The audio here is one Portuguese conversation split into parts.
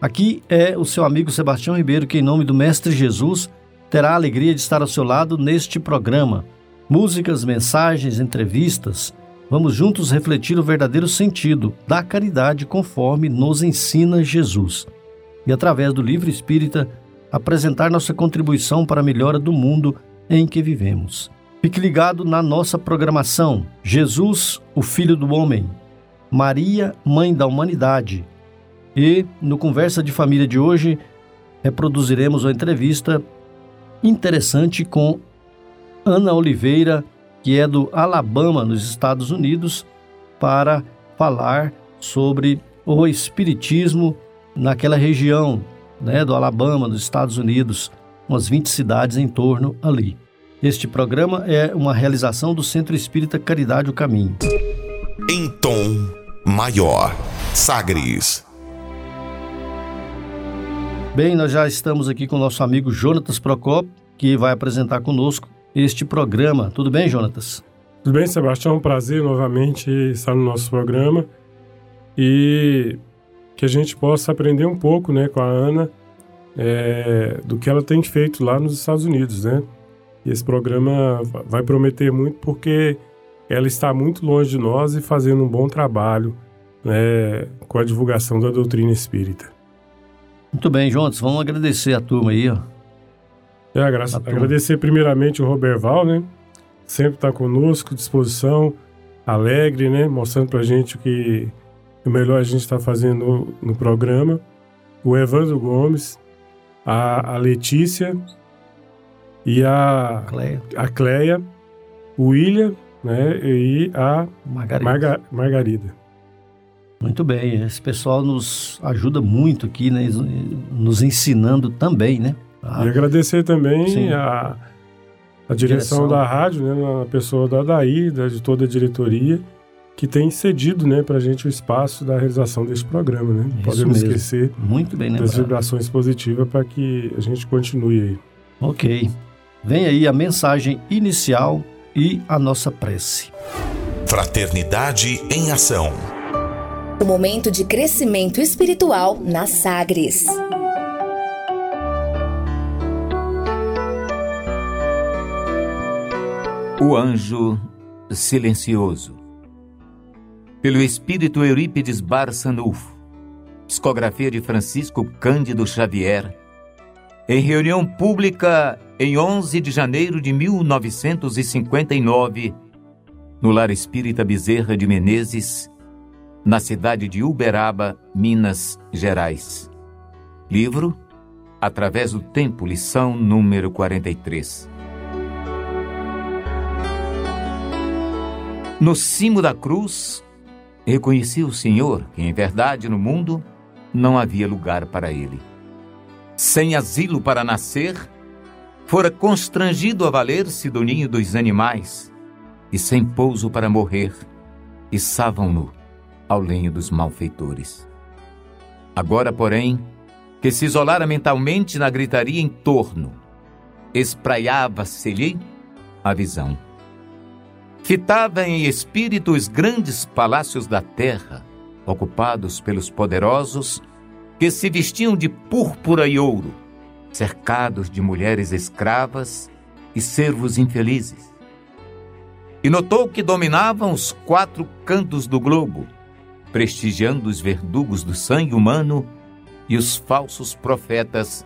Aqui é o seu amigo Sebastião Ribeiro que, em nome do Mestre Jesus, terá a alegria de estar ao seu lado neste programa. Músicas, mensagens, entrevistas. Vamos juntos refletir o verdadeiro sentido da caridade conforme nos ensina Jesus. E através do livro espírita, apresentar nossa contribuição para a melhora do mundo em que vivemos. Fique ligado na nossa programação. Jesus, o Filho do Homem. Maria, Mãe da Humanidade e no Conversa de Família de hoje, reproduziremos uma entrevista interessante com Ana Oliveira, que é do Alabama, nos Estados Unidos, para falar sobre o Espiritismo naquela região né, do Alabama, dos Estados Unidos, umas 20 cidades em torno ali. Este programa é uma realização do Centro Espírita Caridade o Caminho. Em tom maior, Sagres. Bem, nós já estamos aqui com o nosso amigo Jonatas Procopio, que vai apresentar conosco este programa. Tudo bem, Jonatas? Tudo bem, Sebastião? Um prazer novamente estar no nosso programa e que a gente possa aprender um pouco né, com a Ana é, do que ela tem feito lá nos Estados Unidos, né? E esse programa vai prometer muito porque ela está muito longe de nós e fazendo um bom trabalho né, com a divulgação da doutrina espírita. Muito bem, Jonas, vamos agradecer a turma aí, ó. É, agra agradecer primeiramente o Roberval, né? Sempre está conosco, disposição, alegre, né? Mostrando pra gente o que o melhor a gente está fazendo no, no, programa. O Evandro Gomes, a, a Letícia e a Cleia. a Cleia, o William, né? E a Margarida. Marga Margarida. Muito bem, esse pessoal nos ajuda muito aqui, né, nos ensinando também, né? A... E agradecer também a, a direção, direção, da rádio, né, a pessoa da Daí, da, de toda a diretoria, que tem cedido né, para a gente o espaço da realização desse programa. Né? Não podemos mesmo. esquecer muito bem das vibrações positivas para que a gente continue aí. Ok. Vem aí a mensagem inicial e a nossa prece. Fraternidade em Ação. O momento de crescimento espiritual na Sagres. O anjo silencioso. Pelo espírito Eurípides Barçanufo. Psicografia de Francisco Cândido Xavier. Em reunião pública em 11 de janeiro de 1959, no Lar Espírita Bezerra de Menezes, na cidade de Uberaba, Minas Gerais. Livro Através do Tempo, lição número 43. No cimo da cruz, reconheci o Senhor que, em verdade, no mundo não havia lugar para ele. Sem asilo para nascer, fora constrangido a valer-se do ninho dos animais, e sem pouso para morrer, içavam-no ao lenho dos malfeitores. Agora, porém, que se isolara mentalmente na gritaria em torno, espraiava-se-lhe a visão. Fitava em espírito os grandes palácios da terra, ocupados pelos poderosos que se vestiam de púrpura e ouro, cercados de mulheres escravas e servos infelizes. E notou que dominavam os quatro cantos do globo, prestigiando os verdugos do sangue humano e os falsos profetas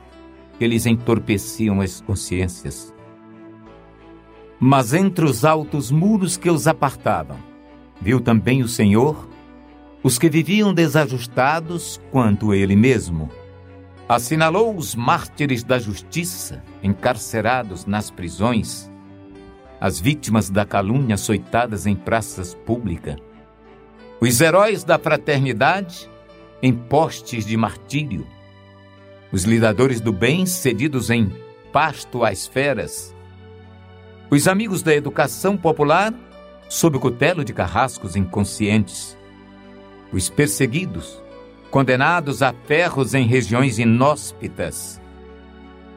que lhes entorpeciam as consciências. Mas entre os altos muros que os apartavam, viu também o Senhor os que viviam desajustados quanto ele mesmo. Assinalou os mártires da justiça, encarcerados nas prisões, as vítimas da calúnia açoitadas em praças públicas os heróis da fraternidade em postes de martírio, os lidadores do bem cedidos em pasto às feras, os amigos da educação popular sob o cutelo de carrascos inconscientes, os perseguidos, condenados a ferros em regiões inóspitas,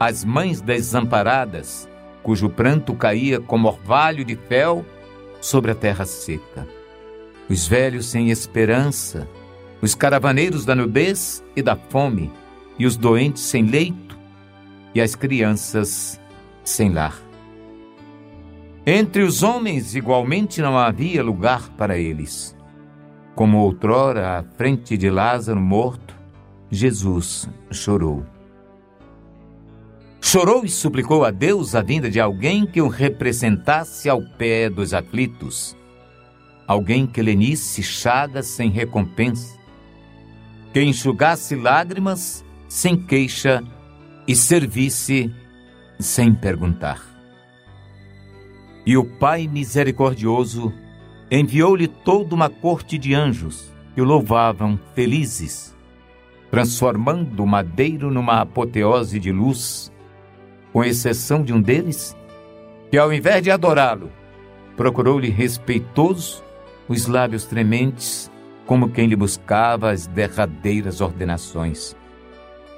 as mães desamparadas, cujo pranto caía como orvalho de fel sobre a terra seca, os velhos sem esperança, os caravaneiros da nudez e da fome, e os doentes sem leito, e as crianças sem lar. Entre os homens, igualmente, não havia lugar para eles. Como outrora, à frente de Lázaro morto, Jesus chorou. Chorou e suplicou a Deus a vinda de alguém que o representasse ao pé dos aflitos, alguém que lenisse chagas sem recompensa, que enxugasse lágrimas sem queixa e servisse sem perguntar. E o Pai misericordioso enviou-lhe toda uma corte de anjos que o louvavam felizes, transformando o madeiro numa apoteose de luz, com exceção de um deles, que ao invés de adorá-lo, procurou-lhe respeitoso os lábios trementes, como quem lhe buscava as derradeiras ordenações.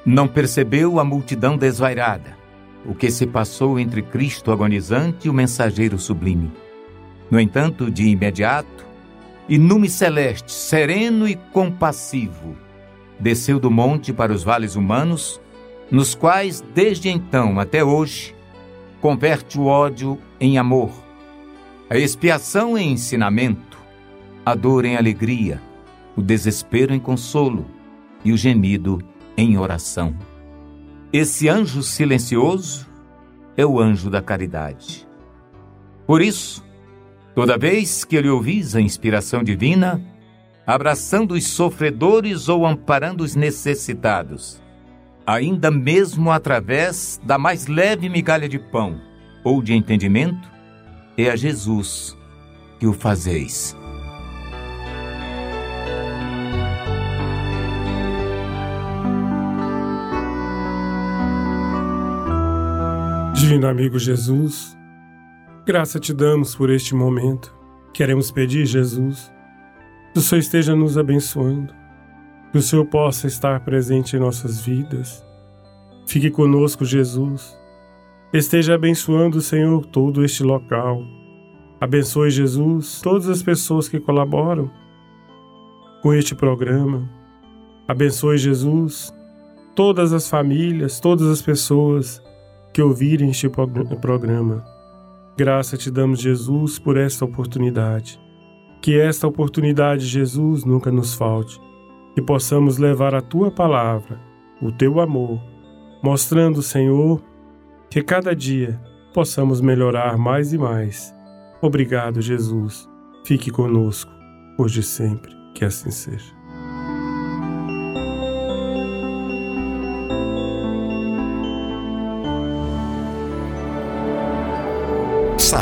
Não percebeu a multidão desvairada, o que se passou entre Cristo agonizante e o mensageiro sublime. No entanto, de imediato, e nume celeste, sereno e compassivo, desceu do monte para os vales humanos, nos quais, desde então até hoje, converte o ódio em amor, a expiação em ensinamento, a dor em alegria, o desespero em consolo e o gemido em oração. Esse anjo silencioso é o anjo da caridade. Por isso, toda vez que ele ouvis a inspiração divina, abraçando os sofredores ou amparando os necessitados, ainda mesmo através da mais leve migalha de pão ou de entendimento, é a Jesus que o fazeis. Divino amigo Jesus, graça te damos por este momento. Queremos pedir, Jesus, que o Senhor esteja nos abençoando, que o Senhor possa estar presente em nossas vidas. Fique conosco, Jesus. Esteja abençoando, Senhor, todo este local. Abençoe, Jesus, todas as pessoas que colaboram com este programa. Abençoe, Jesus, todas as famílias, todas as pessoas que ouvirem este programa. Graça te damos, Jesus, por esta oportunidade. Que esta oportunidade, Jesus, nunca nos falte. Que possamos levar a tua palavra, o teu amor, mostrando, Senhor, que cada dia possamos melhorar mais e mais. Obrigado, Jesus. Fique conosco, hoje e sempre. Que assim seja.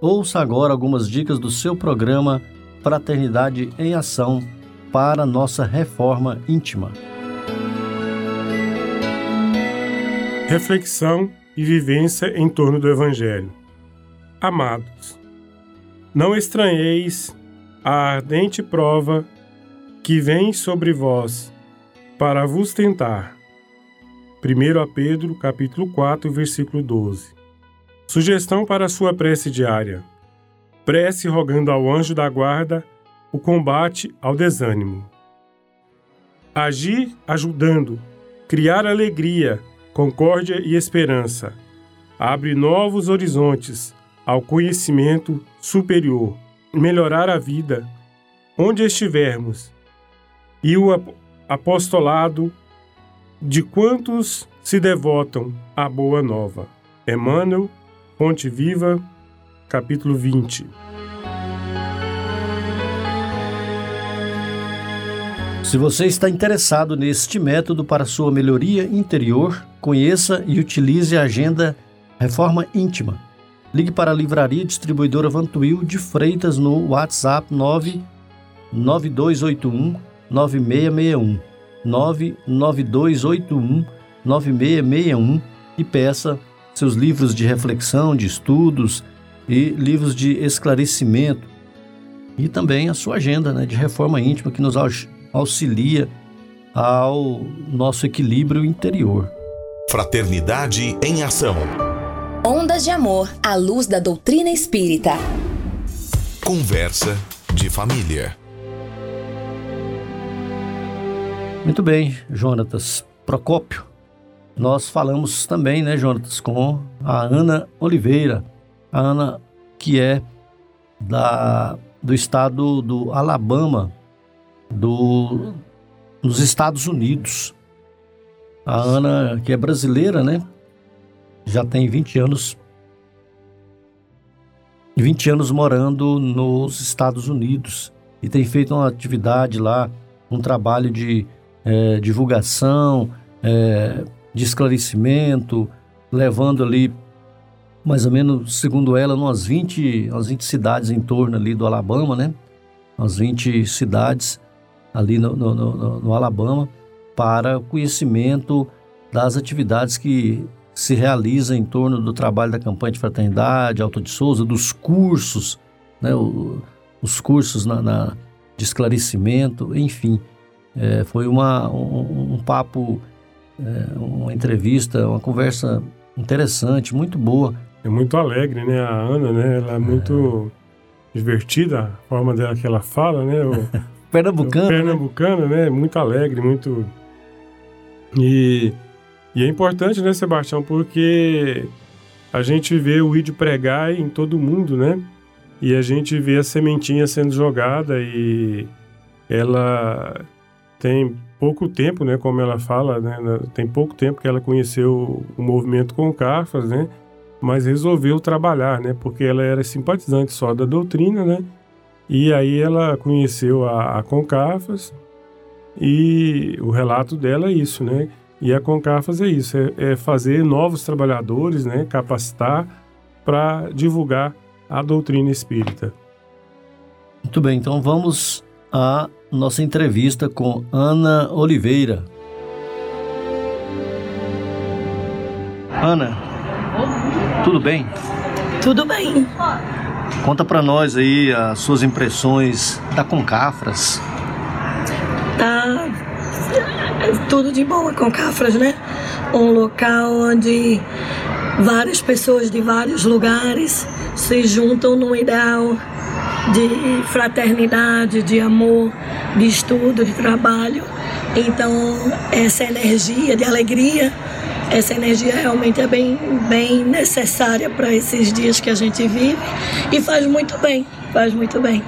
Ouça agora algumas dicas do seu programa Fraternidade em Ação para nossa reforma íntima. Reflexão e vivência em torno do Evangelho. Amados, não estranheis a ardente prova que vem sobre vós para vos tentar. 1 Pedro capítulo 4, versículo 12. Sugestão para sua prece diária: prece rogando ao anjo da guarda o combate ao desânimo. Agir ajudando, criar alegria, concórdia e esperança. Abre novos horizontes ao conhecimento superior, melhorar a vida onde estivermos. E o apostolado de quantos se devotam à boa nova. Emmanuel, Fonte Viva, capítulo 20. Se você está interessado neste método para sua melhoria interior, conheça e utilize a agenda Reforma Íntima. Ligue para a Livraria Distribuidora Vantuil de Freitas no WhatsApp 99281 9661 99281 9661 e peça seus livros de reflexão, de estudos e livros de esclarecimento e também a sua agenda né, de reforma íntima que nos auxilia ao nosso equilíbrio interior. Fraternidade em Ação. Ondas de Amor à luz da doutrina espírita. Conversa de família. Muito bem, Jonatas Procópio. Nós falamos também, né, Jonatas, com a Ana Oliveira. A Ana, que é da, do estado do Alabama, do, nos Estados Unidos. A Ana, que é brasileira, né? Já tem 20 anos 20 anos morando nos Estados Unidos e tem feito uma atividade lá, um trabalho de é, divulgação, é, de esclarecimento, levando ali, mais ou menos, segundo ela, umas 20, umas 20 cidades em torno ali do Alabama, né? Umas 20 cidades ali no, no, no, no Alabama para conhecimento das atividades que se realizam em torno do trabalho da campanha de fraternidade, Alto de Souza, dos cursos, né, o, os cursos na, na, de esclarecimento, enfim. É, foi uma, um, um papo, é, uma entrevista, uma conversa interessante, muito boa. É muito alegre, né? A Ana, né? Ela é muito é. divertida, a forma dela que ela fala, né? O, Pernambucana. Pernambucana, né? Muito alegre, muito. E, e é importante, né, Sebastião? Porque a gente vê o ídio pregar em todo mundo, né? E a gente vê a sementinha sendo jogada e ela tem pouco tempo, né, como ela fala, né, tem pouco tempo que ela conheceu o movimento com Carfas, né, mas resolveu trabalhar, né, porque ela era simpatizante só da doutrina, né, e aí ela conheceu a, a Concafas e o relato dela é isso, né? E a Concafas é isso, é, é fazer novos trabalhadores, né? Capacitar para divulgar a doutrina espírita. Muito bem, então vamos à nossa entrevista com Ana Oliveira. Ana, tudo bem? Tudo bem. Conta para nós aí as suas impressões da Concafras. Tá tudo de bom a Concafras, né? Um local onde várias pessoas de vários lugares se juntam num ideal de fraternidade, de amor, de estudo, de trabalho. Então, essa energia de alegria essa energia realmente é bem, bem necessária para esses dias que a gente vive e faz muito bem, faz muito bem.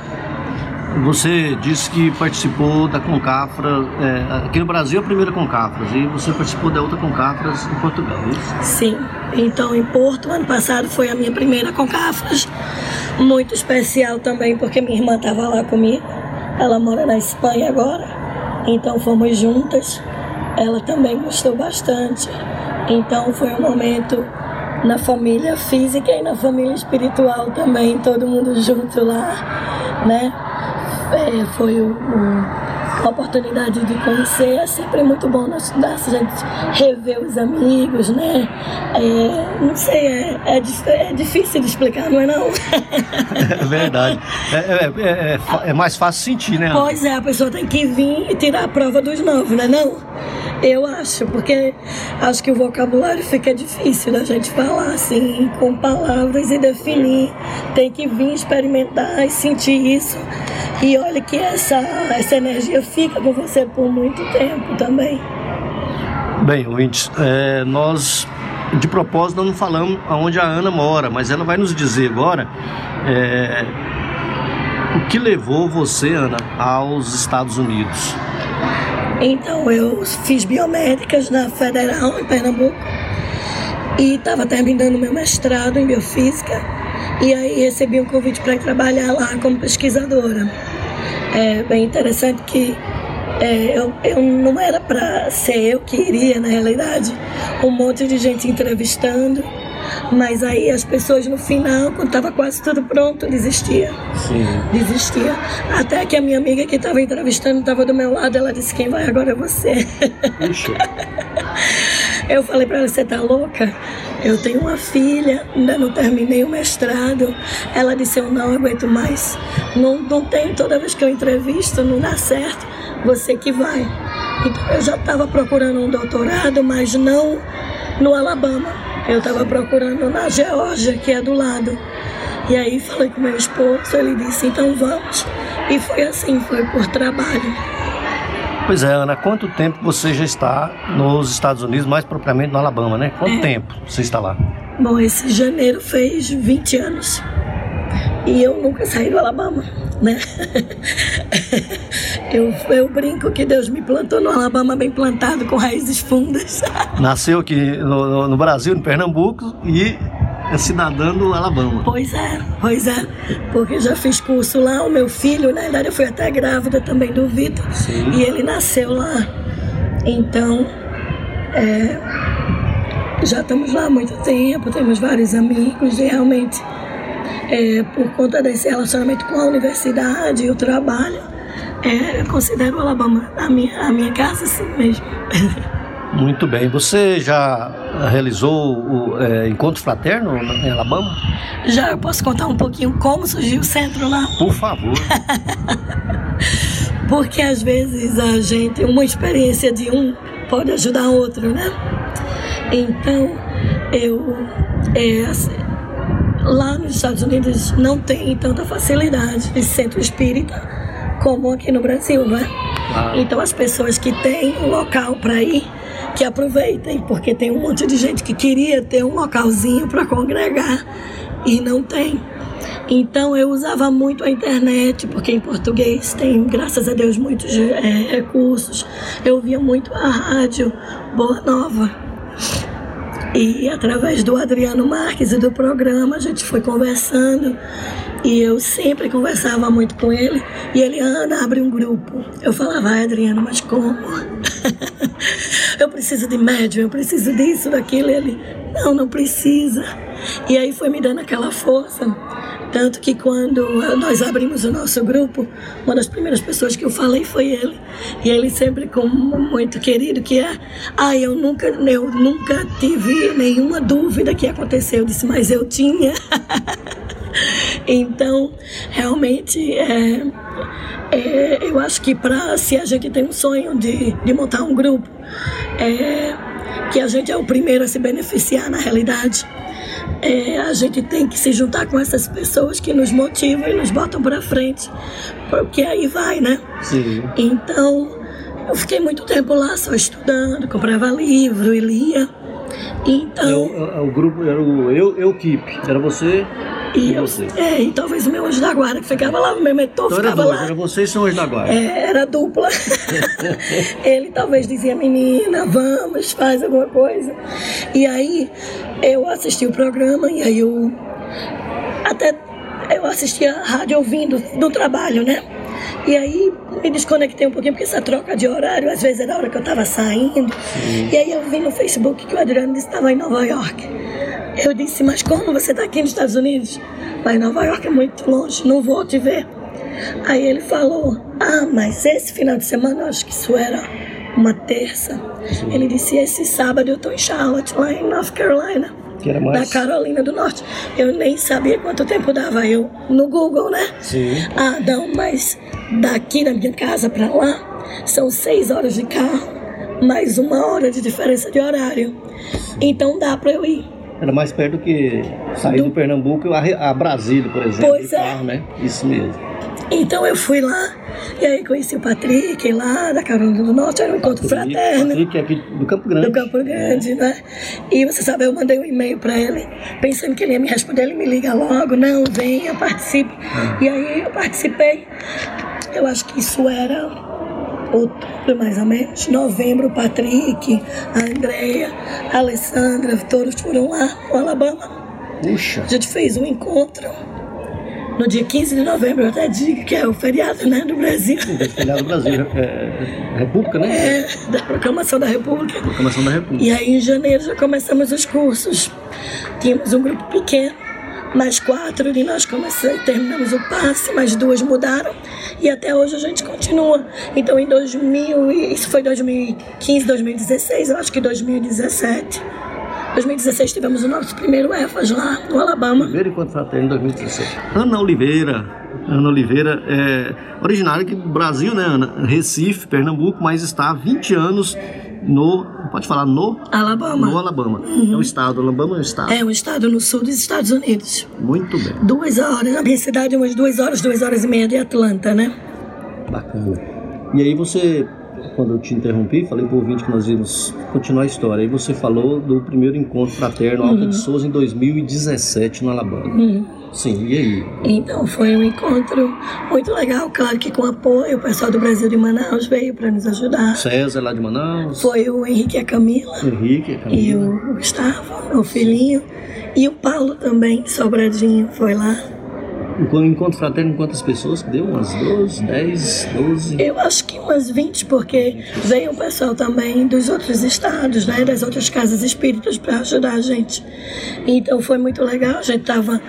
Você disse que participou da Concafra, é, aqui no Brasil a primeira Concafras, e você participou da outra Concafras em Portugal, é isso? Sim, então em Porto, ano passado foi a minha primeira Concafras, muito especial também porque minha irmã estava lá comigo, ela mora na Espanha agora, então fomos juntas, ela também gostou bastante. Então foi um momento na família física e na família espiritual também, todo mundo junto lá, né? É, foi o, o a oportunidade de conhecer é sempre muito bom nós a gente rever os amigos, né? É, não sei, é, é, é, difícil de explicar, não é não? É verdade. É, é, é, é, mais fácil sentir, né? Pois é, a pessoa tem que vir e tirar a prova dos novos, né não? Eu acho, porque acho que o vocabulário fica difícil da gente falar assim, com palavras e definir. Tem que vir experimentar e sentir isso. E olha que essa, essa energia fica com você por muito tempo também. Bem, ouvintes, é, nós de propósito não falamos aonde a Ana mora, mas ela vai nos dizer agora é, o que levou você, Ana, aos Estados Unidos. Então eu fiz biomédicas na Federal, em Pernambuco, e estava terminando meu mestrado em biofísica, e aí recebi um convite para trabalhar lá como pesquisadora. É bem interessante que é, eu, eu não era para ser eu que iria, na realidade, um monte de gente entrevistando, mas aí as pessoas no final, quando estava quase tudo pronto, desistia. Sim. Desistia. Até que a minha amiga que estava entrevistando estava do meu lado, ela disse: Quem vai agora é você. Puxa. Eu falei para ela: Você tá louca? Eu tenho uma filha, ainda não terminei o mestrado. Ela disse: Eu não aguento mais. Não, não tem, toda vez que eu entrevisto, não dá certo. Você que vai. Então eu já estava procurando um doutorado, mas não no Alabama. Eu estava procurando na Geórgia, que é do lado. E aí falei com meu esposo, ele disse: Então vamos. E foi assim, foi por trabalho. Pois é, Ana, quanto tempo você já está nos Estados Unidos, mais propriamente no Alabama, né? Quanto É. tempo você está lá? Bom, esse janeiro fez 20 anos. E eu nunca saí do Alabama, né? Eu, eu brinco que Deus me plantou no Alabama bem plantado, com raízes fundas. Nasceu aqui no, no- no Brasil, em Pernambuco, e é cidadã do Alabama. Pois é, pois é. Porque já fiz curso lá, o meu filho, na verdade, eu fui até grávida também do Vitor. Sim. E ele nasceu lá. Então, é, já estamos lá há muito tempo, temos vários amigos e realmente, é, por conta desse relacionamento com a universidade e o trabalho, é, eu considero o Alabama a minha, a minha casa assim mesmo. Muito bem. Você já realizou o é, encontro fraterno em Alabama? Já eu posso contar um pouquinho como surgiu o centro lá? Por favor. Porque às vezes a gente, uma experiência de um pode ajudar outro, né? Então, eu. é, assim, lá nos Estados Unidos não tem tanta facilidade de centro espírita como aqui no Brasil, não é? Ah, Então, as pessoas que têm um local para ir, que aproveitem, porque tem um monte de gente que queria ter um localzinho para congregar e não tem. Então eu usava muito a internet, porque em português tem, graças a Deus, muitos eh, recursos. Eu ouvia muito a rádio Boa Nova. E através do Adriano Marques e do programa, a gente foi conversando. E eu sempre conversava muito com ele. E ele, Ana, abre um grupo. Eu falava, ai, Adriano, mas como? eu preciso de médium, eu preciso disso, daquilo. E ele, não, não precisa. E aí foi me dando aquela força. Tanto que quando nós abrimos o nosso grupo, uma das primeiras pessoas que eu falei foi ele. E ele sempre com muito querido, que é, ah, eu nunca, eu nunca tive nenhuma dúvida que aconteceu. Eu disse, mas eu tinha. então, realmente, é, é, eu acho que para se a gente tem um sonho de, de montar um grupo, é, que a gente é o primeiro a se beneficiar na realidade. É, a gente tem que se juntar com essas pessoas que nos motivam e nos botam para frente, porque aí vai, né? sim. Então, eu fiquei muito tempo lá só estudando, comprava livro e lia. Então, Eu- o grupo era o Eu, eu Keep. Era você e, eu, é, e talvez o meu anjo da guarda, que ficava lá, o meu mentor era ficava lá. era você e seu anjo da guarda. É, era dupla. Ele talvez dizia, menina, vamos, faz alguma coisa. E aí eu assisti o programa e aí eu até eu assistia a rádio ouvindo no trabalho, né? E aí me desconectei um pouquinho, porque essa troca de horário, às vezes era a hora que eu estava saindo. E aí eu vi no Facebook que o Adriano estava em Nova York. Eu disse, mas como você está aqui nos Estados Unidos? Mas Nova York é muito longe, não vou te ver. Aí ele falou, ah, mas esse final de semana, acho que isso era uma terça. Ele disse, esse sábado eu estou em Charlotte, lá em North Carolina. Que era Da mais. Carolina do Norte. Eu nem sabia quanto tempo dava eu no Google, né? Sim. Ah, não, mas daqui da minha casa para lá são seis horas de carro, mais uma hora de diferença de horário. Então dá para eu ir. Era mais perto que sair do Pernambuco a, a Brasília, por exemplo. Pois é. carro, né? Isso mesmo. Então eu fui lá e aí conheci o Patrick lá da Carolina do Norte, era um encontro fraterno. Patrick aqui do Campo Grande. do Campo Grande, né? E você sabe, eu mandei um e-mail para ele, pensando que ele ia me responder, ele me liga logo, não, venha, participe. E aí eu participei. Eu acho que isso era outubro mais ou menos, novembro o Patrick, a Andrea, a Alessandra, todos foram lá no Alabama. Puxa. A gente fez um encontro no dia 15 de novembro, eu até digo que é o feriado né, do Brasil. Feriado do Brasil, é, é, República, né? É, da proclamação da República. Proclamação da República. E aí em janeiro já começamos os cursos. Tínhamos um grupo pequeno, mais quatro, e nós começamos, terminamos o passe, mais duas mudaram. E até hoje a gente continua. Então em 2000, isso foi 2015, 2016, eu acho que 2017 2016 tivemos o nosso primeiro EFAS lá no Alabama. Primeiro encontro fraterno em 2016. Ana Oliveira. Ana Oliveira é originária aqui do Brasil, né, Ana? Recife, Pernambuco, mas está há 20 anos no. Pode falar no? Alabama. No Alabama. Uhum. É um estado. Alabama é um estado. É um estado no sul dos Estados Unidos. Muito bem. Duas horas. Na minha cidade, umas duas horas, duas horas e meia de Atlanta, né? Bacana. E aí você quando eu te interrompi, falei para o ouvinte que nós íamos continuar a história. Aí você falou do primeiro encontro fraterno Alta uhum. de Souza em 2017 no Alabama. Uhum. Sim, e aí? Então foi um encontro muito legal, claro que com apoio, o pessoal do Brasil de Manaus veio para nos ajudar. César lá de Manaus? Foi o Henrique e a Camila. Henrique e a Camila. E o Gustavo, o filhinho. E o Paulo também, Sobradinho, foi lá. Encontro fraterno, quantas pessoas? Deu umas 12, 10, 12? Eu acho que umas 20, porque veio o pessoal também dos outros estados, né, das outras casas espíritas para ajudar a gente. Então foi muito legal, a gente estava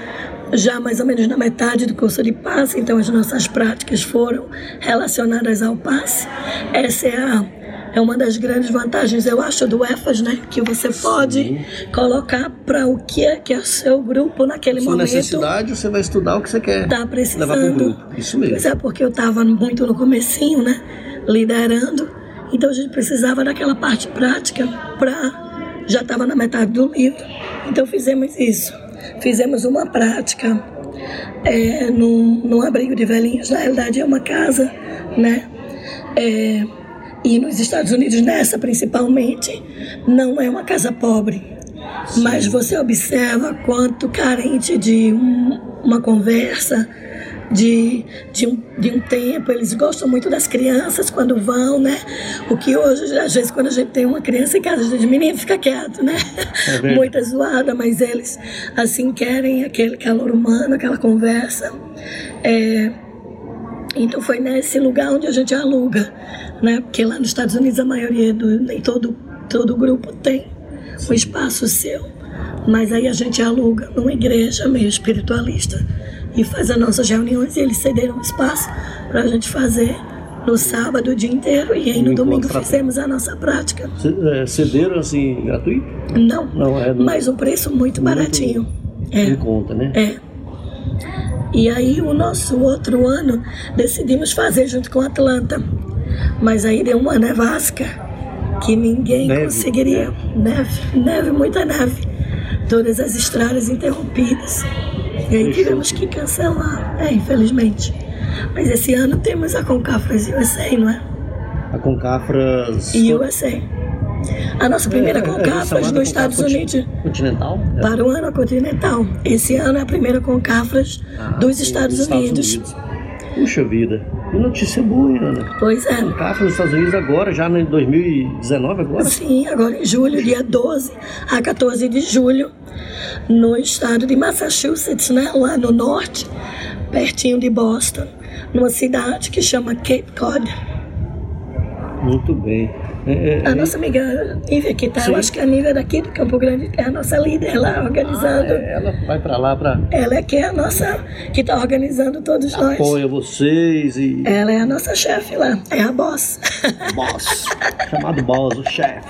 já mais ou menos na metade do curso de passe, então as nossas práticas foram relacionadas ao passe. Essa é a é uma das grandes vantagens, eu acho, do EFAS, né? Que você pode Sim. colocar para o que é que é o seu grupo naquele Sua momento. necessidade, você vai estudar o que você quer. Tá precisando. Levar pro grupo. Isso mesmo. Pois é, porque eu estava muito no comecinho, né? Liderando. Então a gente precisava daquela parte prática para já estava na metade do livro. Então fizemos isso. Fizemos uma prática é, num, num abrigo de velhinhos. Na realidade é uma casa, né? É, e nos Estados Unidos, nessa principalmente, não é uma casa pobre. Mas você observa quanto carente de um, uma conversa, de, de, um, de um tempo. Eles gostam muito das crianças quando vão, né? O que hoje, às vezes, quando a gente tem uma criança em casa, a gente, menino, fica quieto, né? É Muita zoada, mas eles, assim, querem aquele calor humano, aquela conversa. É, então foi nesse lugar onde a gente aluga, né? Porque lá nos Estados Unidos a maioria do nem todo todo grupo tem um espaço seu, mas aí a gente aluga numa igreja meio espiritualista e faz as nossas reuniões e eles cederam um espaço para a gente fazer no sábado o dia inteiro e aí no domingo fizemos a nossa prática. É, cederam assim gratuito? Não, não é, mas um preço muito, muito baratinho. É. Em conta, né? É. E aí o nosso outro ano decidimos fazer junto com Atlanta. Mas aí deu uma nevasca que ninguém neve, conseguiria. Neve, neve, muita neve. Todas as estradas interrompidas. E aí tivemos que cancelar, é, infelizmente. Mas esse ano temos a Concafras USA, não é? A Concafras. USA. A nossa primeira é, Concafras é nos Estados Unidos. Continental? É. Para o ano continental. Esse ano é a primeira Concafras ah, dos Estados, dos Unidos. Estados Unidos. Puxa vida, que notícia boa, hein, Ana? Pois é. Concafras nos Estados Unidos agora, já em 2019 agora? Sim, agora em julho, dia 12 a 14 de julho, no estado de Massachusetts, né, lá no norte, pertinho de Boston, numa cidade que chama Cape Cod. Muito bem. É, a nossa amiga Nívia que está, eu acho que a Nívia daqui do Campo Grande é a nossa líder lá organizando. Ah, é, ela vai para lá para. Ela é que é a nossa que está organizando todos Apoia nós. Apoia vocês e. Ela é a nossa chefe lá, é a boss. Boss, chamado boss, o chefe.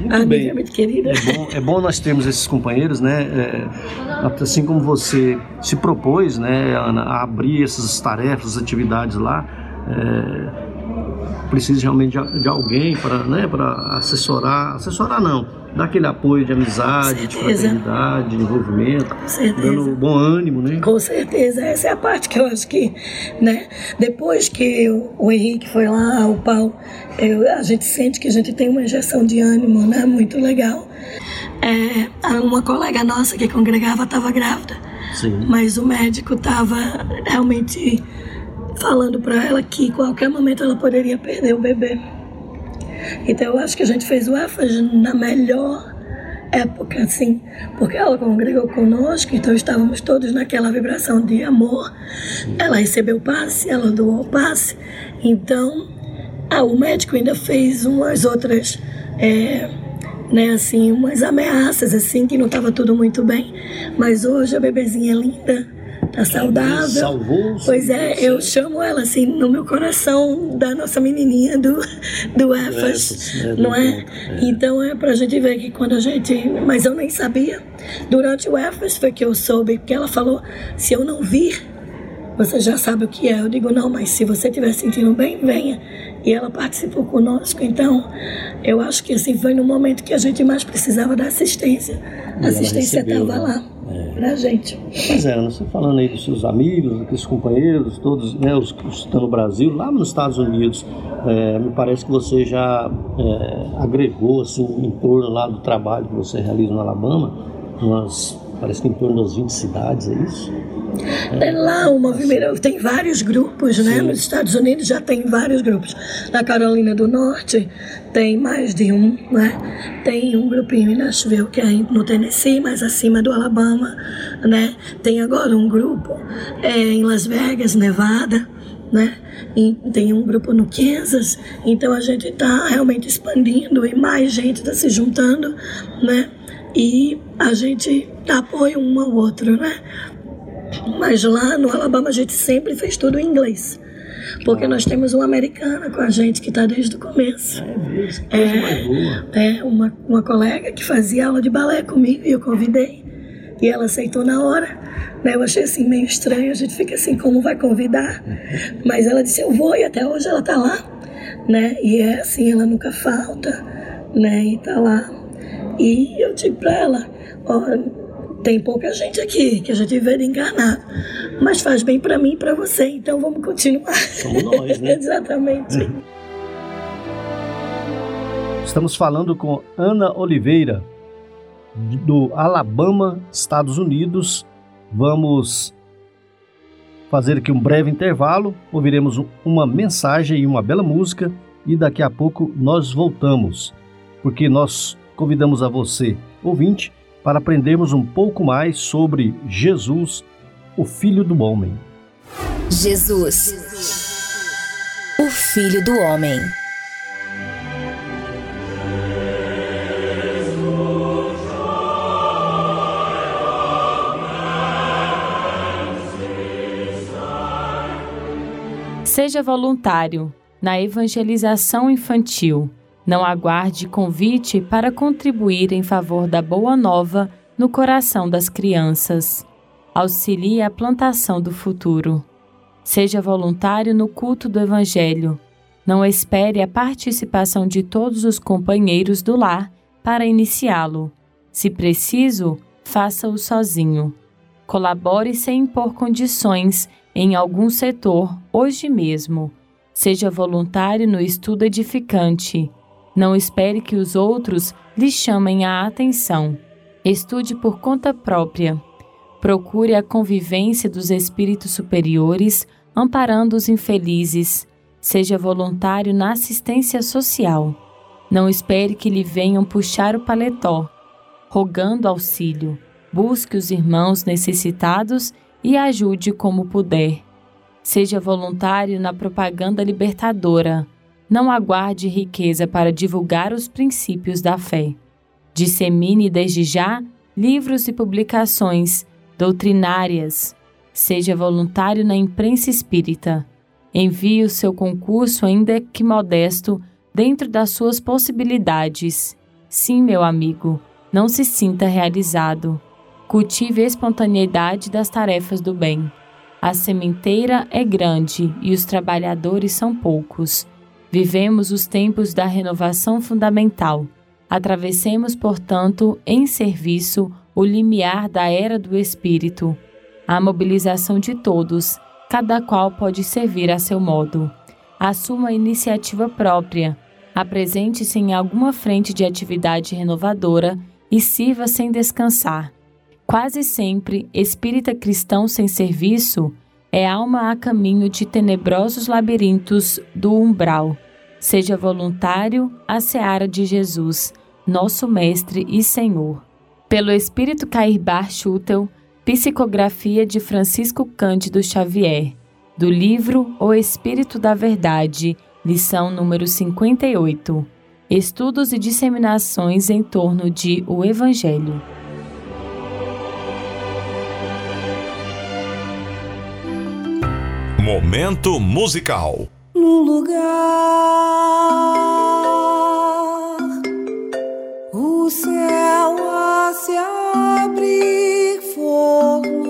Muito a bem. Nívia é muito querida. É bom, é bom nós termos esses companheiros, né? É, assim como você se propôs, né, Ana, a abrir essas tarefas, essas atividades lá. É, precisa realmente de, de alguém para né, para assessorar, assessorar não, dar aquele apoio de amizade, de fraternidade, de envolvimento, dando bom ânimo, né? Com certeza, essa é a parte que eu acho que, né, depois que o, o Henrique foi lá, o Paulo, eu, a gente sente que a gente tem uma injeção de ânimo, né, muito legal. É, uma colega nossa que congregava estava grávida, Sim. mas o médico estava realmente falando para ela que em qualquer momento ela poderia perder o bebê. Então eu acho que a gente fez o EFAS na melhor época, assim, porque ela congregou conosco, então estávamos todos naquela vibração de amor. Ela recebeu o passe, ela doou o passe, então ah, o médico ainda fez umas outras, é, né, assim, umas ameaças, assim, que não estava tudo muito bem, mas hoje a bebezinha é linda tá saudável. Salvou. Pois é, eu chamo ela assim no meu coração da nossa menininha do do EFAS, É, não é? é. Então é pra gente ver que quando a gente, mas eu nem sabia. Durante o EFAS foi que eu soube, porque ela falou, se eu não vir, você já sabe o que é. Eu digo, não, mas se você estiver sentindo bem, venha. E ela participou conosco, então eu acho que assim foi no momento que a gente mais precisava da assistência. A assistência estava né? lá pra gente. Pois é, você falando aí dos seus amigos, dos companheiros, todos, né, os que estão no Brasil, lá nos Estados Unidos, é, me parece que você já é, agregou, assim, em torno lá do trabalho que você realiza no Alabama, umas, parece que em torno das 20 cidades, é isso? É lá o movimento, tem vários grupos, né? Nos Estados Unidos já tem vários grupos. Na Carolina do Norte tem mais de um, né? Tem um grupinho em Nashville que é no Tennessee, mais acima do Alabama, né? Tem agora um grupo é, em Las Vegas, Nevada, né? E tem um grupo no Kansas, então a gente está realmente expandindo e mais gente está se juntando, né? E a gente dá apoio um ao outro, né? Mas lá no Alabama a gente sempre fez tudo em inglês. Porque nós temos uma americana com a gente que está desde o começo. É mesmo, boa. É, uma, uma colega que fazia aula de balé comigo e eu convidei. E ela aceitou na hora. Né? Eu achei assim meio estranho, a gente fica assim, como vai convidar? Mas ela disse, eu vou, e até hoje ela está lá. Né? E é assim, ela nunca falta, né? E tá lá. E eu digo para ela, ó, tem pouca gente aqui que a gente vê de encarnado, mas faz bem para mim e para você, então vamos continuar. Somos nós, né? Exatamente. Estamos falando com Ana Oliveira, do Alabama, Estados Unidos. Vamos fazer aqui um breve intervalo, ouviremos um- uma mensagem e uma bela música e daqui a pouco nós voltamos, porque nós convidamos a você, ouvinte, para aprendermos um pouco mais sobre Jesus, o Filho do Homem. Jesus, o Filho do Homem. Seja voluntário na evangelização infantil. Não aguarde convite para contribuir em favor da boa nova no coração das crianças. Auxilie a plantação do futuro. Seja voluntário no culto do Evangelho. Não espere a participação de todos os companheiros do lar para iniciá-lo. Se preciso, faça-o sozinho. Colabore sem impor condições em algum setor hoje mesmo. Seja voluntário no estudo edificante. Não espere que os outros lhe chamem a atenção. Estude por conta própria. Procure a convivência dos espíritos superiores, amparando os infelizes. Seja voluntário na assistência social. Não espere que lhe venham puxar o paletó, rogando auxílio. Busque os irmãos necessitados e ajude como puder. Seja voluntário na propaganda libertadora. Não aguarde riqueza para divulgar os princípios da fé. Dissemine desde já livros e publicações doutrinárias. Seja voluntário na imprensa espírita. Envie o seu concurso, ainda que modesto, dentro das suas possibilidades. Sim, meu amigo, não se sinta realizado. Cultive a espontaneidade das tarefas do bem. A sementeira é grande e os trabalhadores são poucos. Vivemos os tempos da renovação fundamental. Atravessemos, portanto, em serviço o limiar da era do Espírito. A mobilização de todos, cada qual pode servir a seu modo. Assuma a iniciativa própria. Apresente-se em alguma frente de atividade renovadora e sirva sem descansar. Quase sempre, espírita cristão sem serviço é alma a caminho de tenebrosos labirintos do umbral. Seja voluntário à seara de Jesus, nosso Mestre e Senhor. Pelo Espírito Cair Bar Schutel, psicografia de Francisco Cândido Xavier, do livro O Espírito da Verdade, lição número 58. Estudos e disseminações em torno de o Evangelho. Momento musical. No lugar, o céu a se abrir formou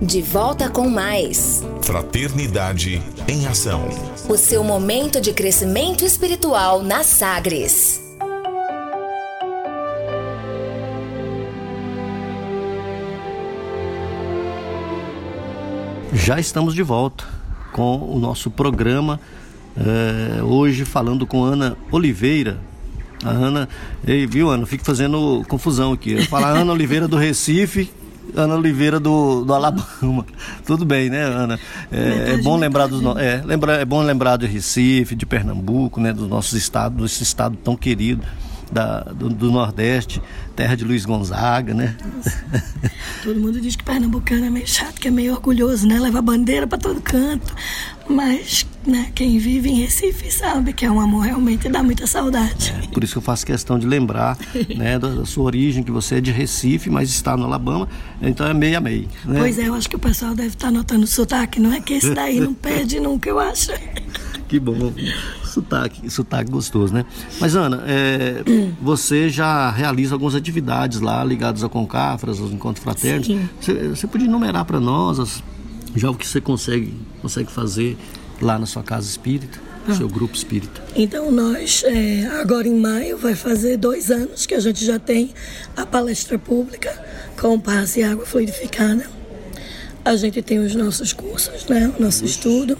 De volta com mais. Fraternidade em ação. O seu momento de crescimento espiritual na Sagres. Já estamos de volta. com o nosso programa. É, hoje falando com Ana Oliveira. A Ana, ei, viu, Ana? Fico fazendo confusão aqui. Eu falo Ana Oliveira do Recife, Ana Oliveira do, do Alabama. Tudo bem, né, Ana? É, é bom lembrar dos no... é, lembra... é bom lembrar de Recife, de Pernambuco, né, dos nossos estados, desse estado tão querido da, do, do, Nordeste, terra de Luiz Gonzaga, né? Todo mundo diz que pernambucano é meio chato, que é meio orgulhoso, né? Leva bandeira para todo canto. Mas, né, quem vive em Recife sabe que é um amor realmente dá muita saudade. É, por isso que eu faço questão de lembrar, né, da, da, sua origem, que você é de Recife, mas está no Alabama, então é meio a meio. Né? Pois é, eu acho que o pessoal deve estar notando o sotaque, não é que esse daí não perde nunca, eu acho. Que bom. Sotaque, sotaque gostoso, né? Mas, Ana, é, você já realiza algumas atividades lá ligadas a Concafras, aos encontros fraternos. Você, você podia enumerar para nós as, já o que você consegue, consegue fazer lá na sua casa espírita? Ah. Seu grupo espírita. Então, nós, é, agora em maio, vai fazer dois anos que a gente já tem a palestra pública com passe e água fluidificada. A gente tem os nossos cursos, né? O nosso estudo.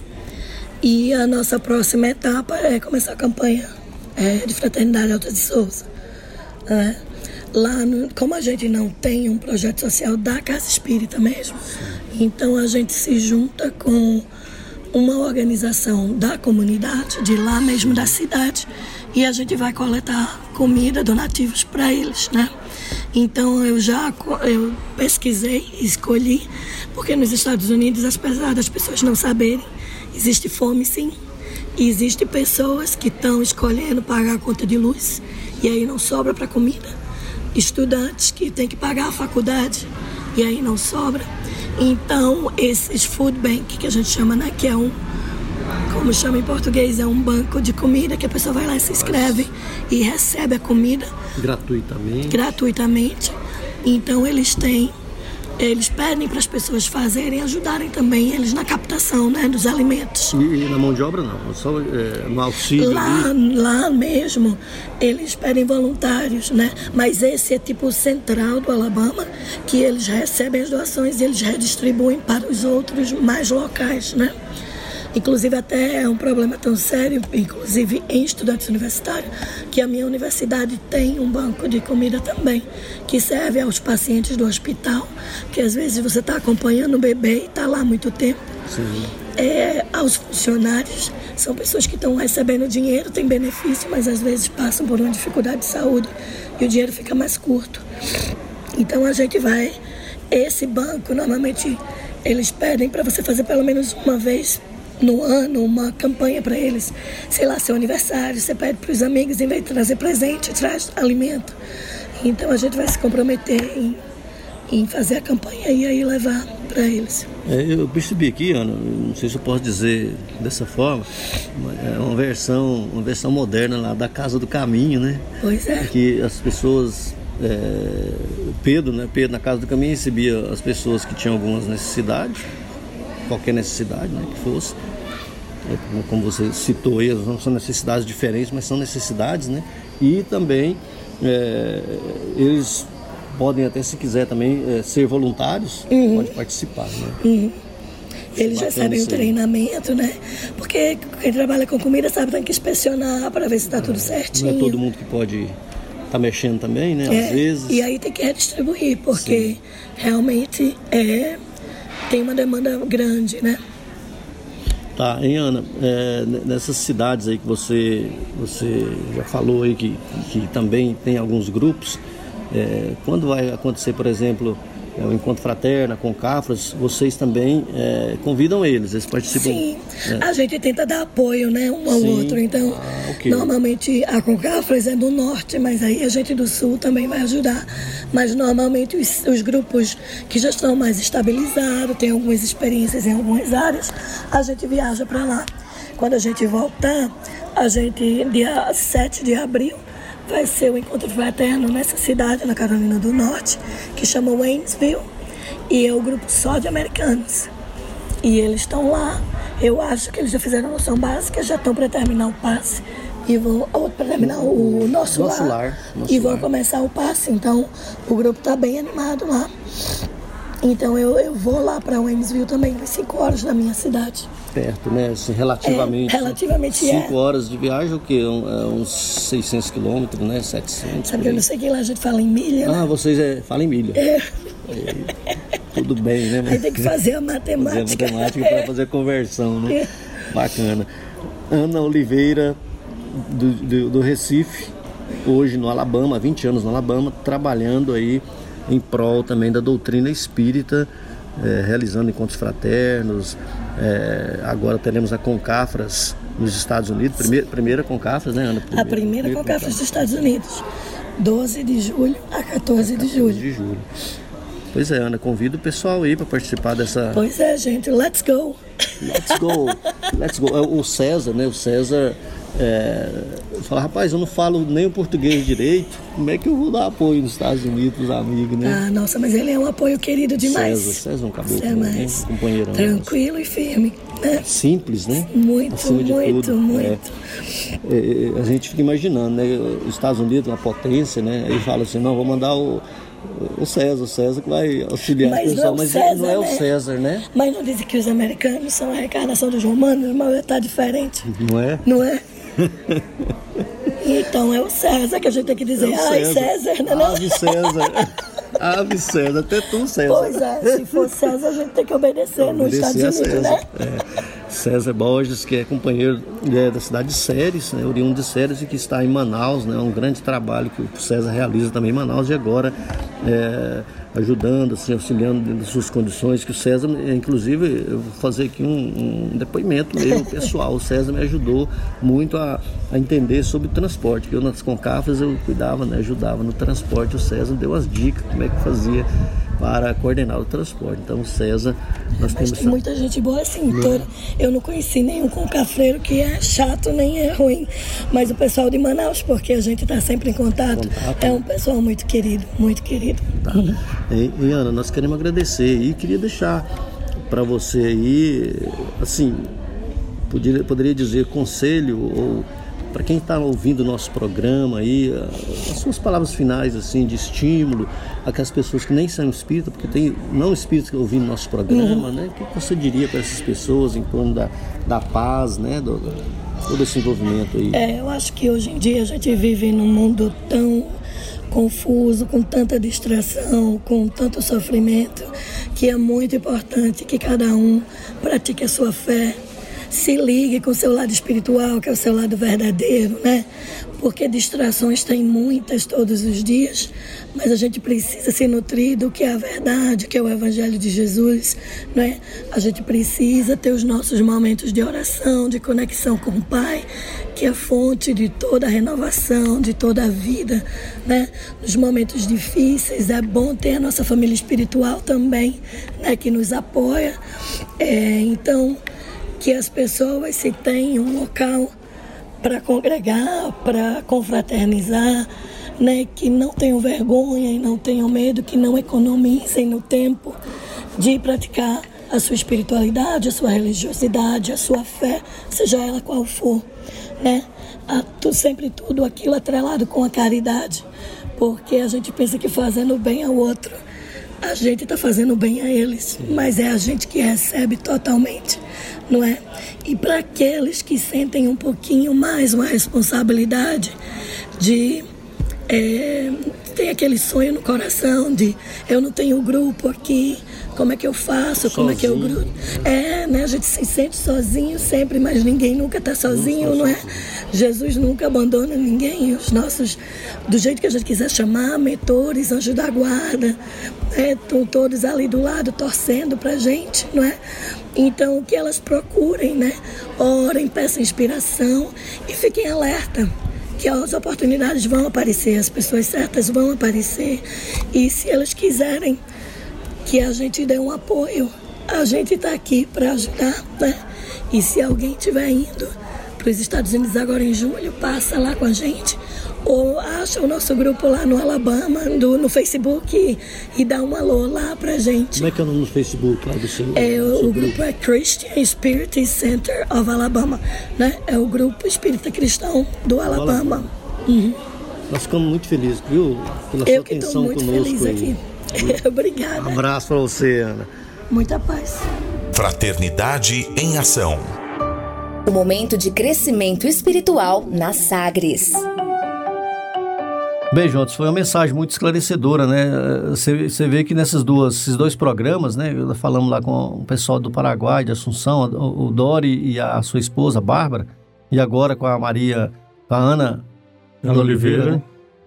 E a nossa próxima etapa é começar a campanha é, de Fraternidade Alta de Souza. É. Lá, no, como a gente não tem um projeto social da Casa Espírita mesmo, então a gente se junta com uma organização da comunidade, de lá mesmo da cidade, e a gente vai coletar comida, donativos para eles, né? Então eu já eu pesquisei, escolhi, porque nos Estados Unidos, apesar das pessoas não saberem, Existe fome, sim. E existe pessoas que estão escolhendo pagar a conta de luz e aí não sobra para comida. Estudantes que têm que pagar a faculdade e aí não sobra. Então, esses food bank que a gente chama, né, que é um como chama em português, é um banco de comida que a pessoa vai lá e se inscreve e recebe a comida gratuitamente. Gratuitamente. Então eles têm eles pedem para as pessoas fazerem, ajudarem também eles na captação né, dos alimentos. E, e na mão de obra não, só é, no auxílio? Lá, lá mesmo, eles pedem voluntários, né? Mas esse é tipo central do Alabama, que eles recebem as doações e eles redistribuem para os outros mais locais, né? Inclusive até é um problema tão sério, inclusive em estudantes universitários, que a minha universidade tem um banco de comida também, que serve aos pacientes do hospital, que às vezes você está acompanhando o bebê e está lá muito tempo. Sim. É, aos funcionários, são pessoas que estão recebendo dinheiro, têm benefício, mas às vezes passam por uma dificuldade de saúde e o dinheiro fica mais curto. Então a gente vai, esse banco normalmente eles pedem para você fazer pelo menos uma vez no ano uma campanha para eles. Sei lá, seu aniversário, você pede para os amigos, em vez de trazer presente, traz alimento. Então a gente vai se comprometer em, em fazer a campanha e aí levar para eles. É, eu percebi aqui, Ana, não sei se eu posso dizer dessa forma, é uma versão, uma versão moderna lá da Casa do Caminho, né? Pois é. Que as pessoas é, Pedro, né? Pedro na Casa do Caminho recebia as pessoas que tinham algumas necessidades, qualquer necessidade, né, que fosse, é, como você citou aí, não são necessidades diferentes, mas são necessidades, né? E também é, eles podem até, se quiser também, é, ser voluntários, uhum. pode participar, né? Uhum. Eles recebem o treinamento, né? Porque quem trabalha com comida sabe tem que inspecionar para ver se está tudo certinho. Não é todo mundo que pode estar tá mexendo também, né? É, Às vezes. E aí tem que redistribuir, porque Sim. realmente é, tem uma demanda grande, né? Tá, hein, Ana? É, nessas cidades aí que você, você já falou aí que, que também tem alguns grupos, é, quando vai acontecer, por exemplo, é, o Encontro Fraterna, com Cafras, vocês também é, convidam eles, eles participam? Sim, é. a gente tenta dar apoio, né, um ao Sim. outro, então ah, okay. normalmente a Concafras é do norte, mas aí a gente do sul também vai ajudar, mas normalmente os, os grupos que já estão mais estabilizados, têm algumas experiências em algumas áreas, a gente viaja para lá. Quando a gente voltar, a gente, dia 7 de abril, vai ser o encontro fraterno nessa cidade, na Carolina do Norte, que chama Waynesville, e é o grupo só de americanos. E eles estão lá. Eu acho que eles já fizeram a noção básica, já estão para terminar o passe e vão para terminar o nosso, nosso lar, lar nosso e vão lar. começar o passe. Então o grupo está bem animado lá. Então eu, eu vou lá para Waynesville também, umas 5 horas da minha cidade. Perto, né? Assim, relativamente. É, relativamente, é. Cinco horas de viagem, o quê? Um, é, uns 600 quilômetros, né? 700. Sabe que eu não sei que lá a gente fala em milha, né? Ah, vocês é, falam em milha. É, Tudo bem, né? aí tem que fazer a fazer matemática. matemática para fazer a conversão, né? Bacana. Ana Oliveira, do, do, do Recife, hoje no Alabama, há 20 anos no Alabama, trabalhando aí em prol também da doutrina espírita, eh, realizando encontros fraternos. Eh, agora teremos a Concafras nos Estados Unidos, primeira, primeira Concafras, né, Ana? A primeira com cafés dos Estados Unidos. 12 de julho a 14 de julho. de julho. Pois é, Ana, convido o pessoal aí para participar dessa. Pois é, gente, let's go. Let's go, let's go. É, O César, né? O César é, fala, rapaz, eu não falo nem o português direito. Como é que eu vou dar apoio nos Estados Unidos pros amigos, né? Ah, nossa, mas ele é um apoio querido demais. César, César é um caboclo, É né? mais. Um companheirão. Tranquilo e firme. né? Simples, né? Muito, Acima muito, tudo, muito. É, é, a gente fica imaginando, né? Os Estados Unidos, uma potência, né? Aí fala assim, não, vou mandar o, o César, o César que vai auxiliar Mas o pessoal, é mas César, não é o né? César, né? Mas não dizem que os americanos são a reencarnação dos romanos, mas está diferente, Não é? não é? Então é o César que a gente tem que dizer. É Ai, César, não é não? Ave César. Ave César, até tu, César. Pois é, se for César, a gente tem que obedecer nos Obedecer Estados a Unidos, César. né? É. César Borges, que é companheiro é, da cidade de Séries, né, oriundo de Séries e que está em Manaus, né, um grande trabalho que o César realiza também em Manaus e agora é, ajudando, assim, auxiliando dentro das suas condições, que o César, é, inclusive, eu vou fazer aqui um, um depoimento meu pessoal, o César me ajudou muito a, a entender sobre transporte, que eu nas concafras eu cuidava, né, ajudava no transporte, o César deu as dicas como é que fazia para coordenar o transporte. Então, César, nós temos tem muita gente boa assim. Eu não conheci nenhum concafreiro que é chato nem é ruim. Mas o pessoal de Manaus, porque a gente está sempre em contato, Contato. é um pessoal muito querido, muito querido. Tá. E, e, Ana, nós queremos agradecer e queria deixar para você aí, assim, poderia, poderia dizer conselho ou para quem está ouvindo o nosso programa aí, as suas palavras finais assim de estímulo, aquelas pessoas que nem são espíritas, porque tem não espíritas que ouvindo nosso programa, né? O que você diria para essas pessoas em torno da, da paz, né? Do, do- todo esse envolvimento aí. É, eu acho que hoje em dia a gente vive num mundo tão confuso, com tanta distração, com tanto sofrimento, que é muito importante que cada um pratique a sua fé, se ligue com o seu lado espiritual, que é o seu lado verdadeiro, né? Porque distrações tem muitas todos os dias, mas a gente precisa se nutrir do que é a verdade, que é o Evangelho de Jesus, né? A gente precisa ter os nossos momentos de oração, de conexão com o Pai, que é fonte de toda a renovação, de toda a vida, né? Nos momentos difíceis é bom ter a nossa família espiritual também, né? Que nos apoia. É, então, que as pessoas se tenham um local para congregar, para confraternizar, né? que não tenham vergonha e não tenham medo, que não economizem no tempo de praticar a sua espiritualidade, a sua religiosidade, a sua fé, seja ela qual for, né? A, tu, sempre tudo aquilo atrelado com a caridade, porque a gente pensa que fazendo bem ao outro, a gente está fazendo bem a eles, mas é a gente que recebe totalmente, não é? E para aqueles que sentem um pouquinho mais uma responsabilidade de é, tem aquele sonho no coração de eu não tenho grupo aqui, como é que eu faço, como é que eu Sozinho. grupo. É, né? A gente se sente sozinho sempre, mas ninguém nunca está sozinho, não é? Jesus nunca abandona ninguém. Os nossos, do jeito que a gente quiser chamar, mentores, anjos da guarda, né? estão todos ali do lado torcendo pra gente, não é? Então, que elas procurem, né? Orem, peçam inspiração e fiquem alerta que as oportunidades vão aparecer, as pessoas certas vão aparecer. E se elas quiserem que a gente dê um apoio, a gente está aqui para ajudar, né? E se alguém estiver indo para os Estados Unidos agora em julho, passa lá com a gente. Ou acha o nosso grupo lá no Alabama, do, no Facebook, e, e dá um alô lá pra gente. Como é que é o nome no Facebook lá do seu? É, do o, seu o grupo é Christian Spirit Center of Alabama, né? É o grupo espírita cristão do Alabama. Uhum. Nós ficamos muito felizes, viu? Pela Eu sua que estou atenção muito conosco feliz aí. aqui. Obrigada. Um abraço para você, Ana. Muita paz. Fraternidade em Ação. O momento de crescimento espiritual na Sagres. Bem, Juntos, foi uma mensagem muito esclarecedora, né? Você, vê que nessas duas, esses dois programas, né? Falamos lá com o pessoal do Paraguai, de Assunção, o, Dori e a sua esposa, a Bárbara, e agora com a Maria, com a Ana, Ana Oliveira. Oliveira. né?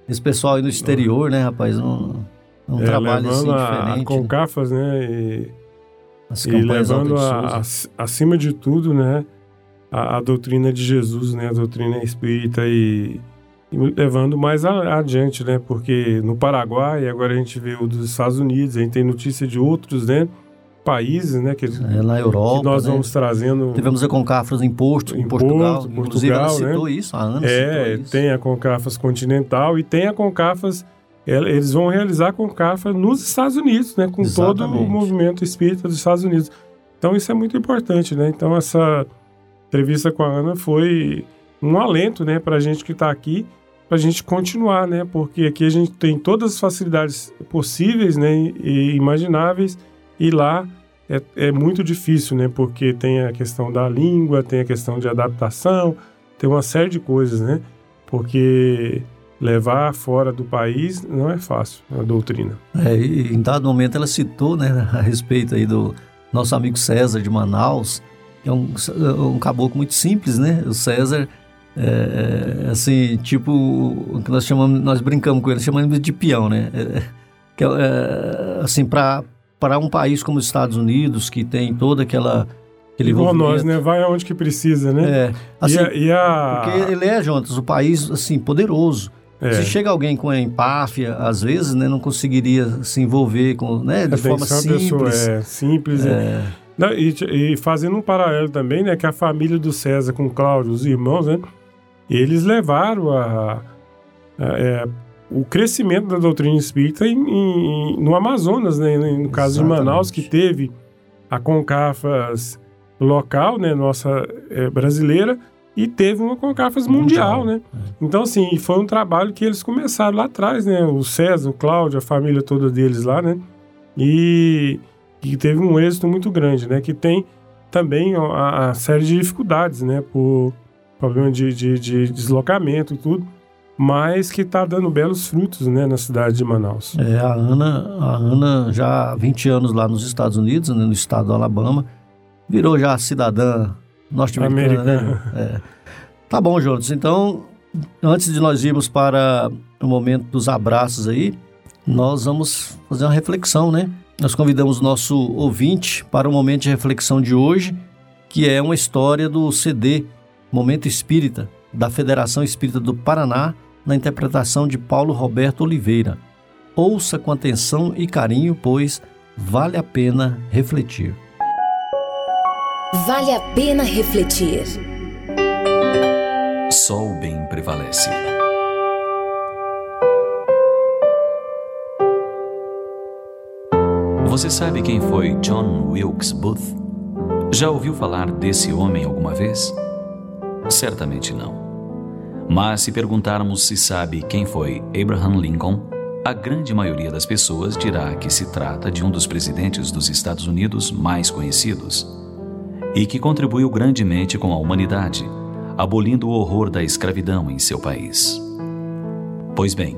Esse pessoal aí no exterior, né, rapaz? Um, um É, trabalho assim levando a, diferente. Concafas, né? E, As e campanhas levando a- acima de tudo, né? A, a doutrina de Jesus, né? A doutrina espírita e, e levando mais a- adiante, né? Porque no Paraguai, agora a gente vê o dos Estados Unidos, a gente tem notícia de outros, né? Países, né? Que, É, na Europa, que nós né? vamos trazendo. Tivemos a Concafras em Porto, em, Portugal. Porto, Inclusive, ela Portugal, citou né? isso, a Ana É, tem a Concafas Continental e tem a Concafas. el- Eles vão realizar a Concafa nos Estados Unidos, né? Com todo o Exatamente. movimento espírita dos Estados Unidos. Então isso é muito importante, né? Então essa entrevista com a Ana foi um alento, né? Para a gente que está aqui, para a gente continuar, né? Porque aqui a gente tem todas as facilidades possíveis, né? E imagináveis. E lá é, é muito difícil, né? Porque tem a questão da língua, tem a questão de adaptação, tem uma série de coisas, né? Porque levar fora do país não é fácil, a doutrina. É, em dado momento ela citou, né, a respeito aí do nosso amigo César de Manaus, é um, um caboclo muito simples, né? O César, é, é, assim, tipo, o que nós chamamos, nós brincamos com ele, chamamos de peão, né? É, que é, é, assim, para um país como os Estados Unidos, que tem toda aquela aquele Igual nós, né? Vai aonde que precisa, né? É, assim, e a, e a- porque ele é, Jonas, o país, assim, poderoso. É. Se chega alguém com empáfia, às vezes, né, não conseguiria se envolver com, né, de É, forma simples. pessoa é, simples. é. E, e fazendo um paralelo também, né? Que a família do César com o Cláudio, os irmãos, né? Eles levaram a, a- é, o crescimento da doutrina espírita em- em- no Amazonas, né? No caso de Manaus, que teve a Concafas local, né? Nossa é, brasileira, e teve uma Concafas mundial, né? Então, assim, foi um trabalho que eles começaram lá atrás, né? O César, o Cláudio, a família toda deles lá, né? E que teve um êxito muito grande, né? Que tem também a, a série de dificuldades, né? Por problema de, de, de deslocamento e tudo, mas que está dando belos frutos, né? Na cidade de Manaus. É, a Ana, a Ana já há 20 anos lá nos Estados Unidos, né, no estado do Alabama, virou já cidadã norte-americana, né? É. Tá bom, Jonas. Então, antes de nós irmos para o momento dos abraços aí, nós vamos fazer uma reflexão, né? Nós convidamos o nosso ouvinte para o momento de reflexão de hoje, que é uma história do CD Momento Espírita, da Federação Espírita do Paraná, na interpretação de Paulo Roberto Oliveira. Ouça com atenção e carinho, pois vale a pena refletir. Vale a pena refletir. Só o bem prevalece. Você sabe quem foi John Wilkes Booth? Já ouviu falar desse homem alguma vez? Certamente não. Mas se perguntarmos se sabe quem foi Abraham Lincoln, a grande maioria das pessoas dirá que se trata de um dos presidentes dos Estados Unidos mais conhecidos e que contribuiu grandemente com a humanidade, abolindo o horror da escravidão em seu país. Pois bem,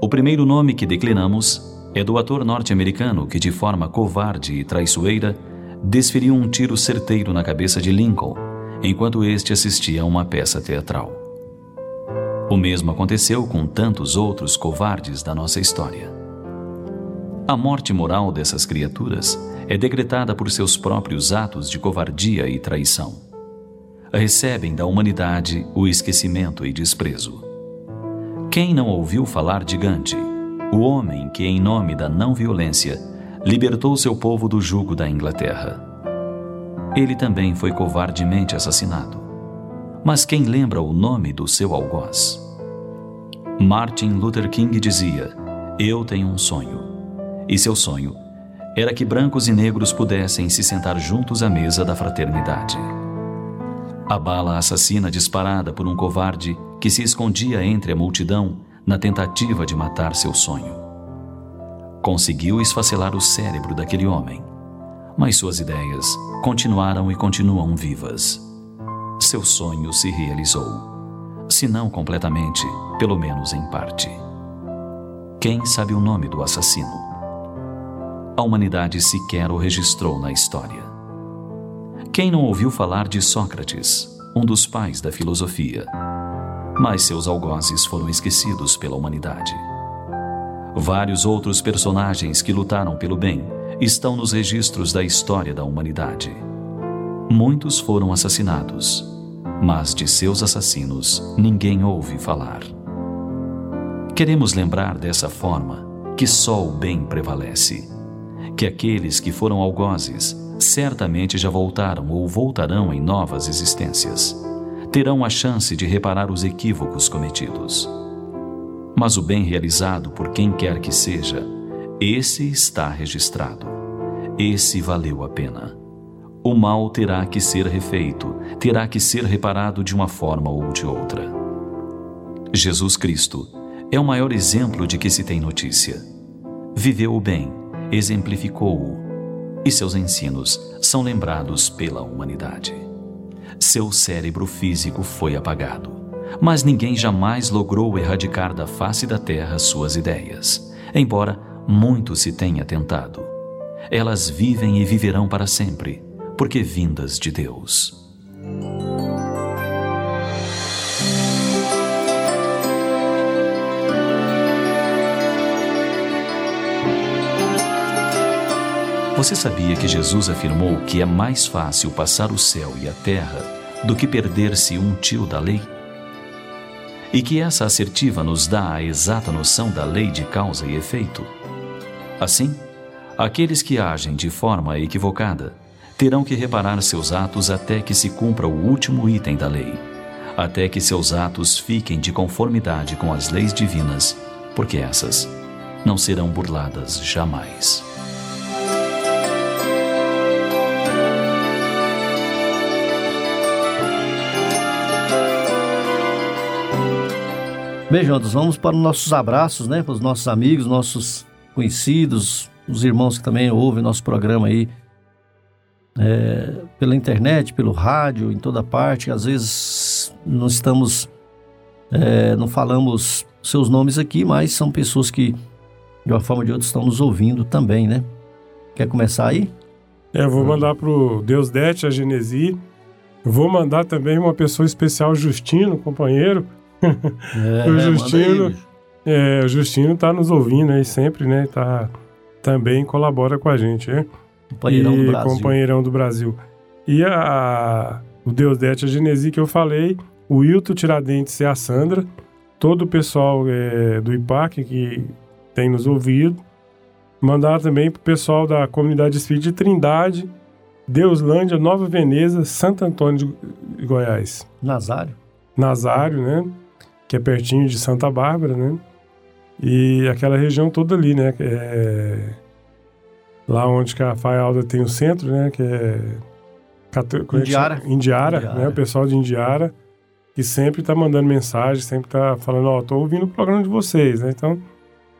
o primeiro nome que declinamos é do ator norte-americano que, de forma covarde e traiçoeira, desferiu um tiro certeiro na cabeça de Lincoln enquanto este assistia a uma peça teatral. O mesmo aconteceu com tantos outros covardes da nossa história. A morte moral dessas criaturas é decretada por seus próprios atos de covardia e traição. Recebem da humanidade o esquecimento e desprezo. Quem não ouviu falar de Gandhi, o homem que, em nome da não-violência, libertou seu povo do jugo da Inglaterra? Ele também foi covardemente assassinado. Mas quem lembra o nome do seu algoz? Martin Luther King dizia: Eu tenho um sonho. E seu sonho era que brancos e negros pudessem se sentar juntos à mesa da fraternidade. A bala assassina disparada por um covarde que se escondia entre a multidão na tentativa de matar seu sonho. conseguiu esfacelar o cérebro daquele homem, mas suas ideias continuaram e continuam vivas. Seu sonho se realizou, se não completamente, pelo menos em parte. Quem sabe o nome do assassino? A humanidade sequer o registrou na história. Quem não ouviu falar de Sócrates, um dos pais da filosofia? Mas seus algozes foram esquecidos pela humanidade. Vários outros personagens que lutaram pelo bem estão nos registros da história da humanidade. Muitos foram assassinados, mas de seus assassinos ninguém ouve falar. Queremos lembrar dessa forma que só o bem prevalece, que aqueles que foram algozes certamente já voltaram ou voltarão em novas existências. Terão a chance de reparar os equívocos cometidos. Mas o bem realizado por quem quer que seja, esse está registrado. Esse valeu a pena. O mal terá que ser refeito, terá que ser reparado de uma forma ou de outra. Jesus Cristo é o maior exemplo de que se tem notícia. Viveu o bem, exemplificou-o, e seus ensinos são lembrados pela humanidade. Seu cérebro físico foi apagado, mas ninguém jamais logrou erradicar da face da terra suas ideias, embora muito se tenha tentado. Elas vivem e viverão para sempre, porque vindas de Deus. Você sabia que Jesus afirmou que é mais fácil passar o céu e a terra do que perder-se um tio da lei? E que essa assertiva nos dá a exata noção da lei de causa e efeito? Assim, aqueles que agem de forma equivocada terão que reparar seus atos até que se cumpra o último item da lei, até que seus atos fiquem de conformidade com as leis divinas, porque essas não serão burladas jamais. Bem, vamos para os nossos abraços, né? Para os nossos amigos, nossos conhecidos, os irmãos que também ouvem nosso programa aí é, pela internet, pelo rádio, em toda parte. Às vezes não estamos, é, não falamos seus nomes aqui, mas são pessoas que de uma forma ou de outra estão nos ouvindo também, né? Quer começar aí? É, eu vou mandar pro Deus Dete, a Genesi. Vou mandar também uma pessoa especial, Justino, companheiro. É, o manda Justino, é, o Justino tá nos ouvindo aí sempre, né? Tá, também colabora com a gente, né? Companheirão e, do Brasil. Companheirão do Brasil. E a, o Deus Dete, a Genesi que eu falei, o Wilton Tiradentes e a Sandra, todo o pessoal é, do IPAC que tem nos ouvido. Mandar também pro pessoal da comunidade espírita de Trindade, Deuslândia, Nova Veneza, Santo Antônio de Goiás. Nazário. Nazário, né? Que é pertinho de Santa Bárbara, né? E aquela região toda ali, né? é lá onde que a Faialda tem o centro, né? Que é... Como é Indiara. Indiara, Indiara. né? O pessoal de Indiara que sempre tá mandando mensagem, sempre tá falando, ó, tô ouvindo o programa de vocês, né? Então,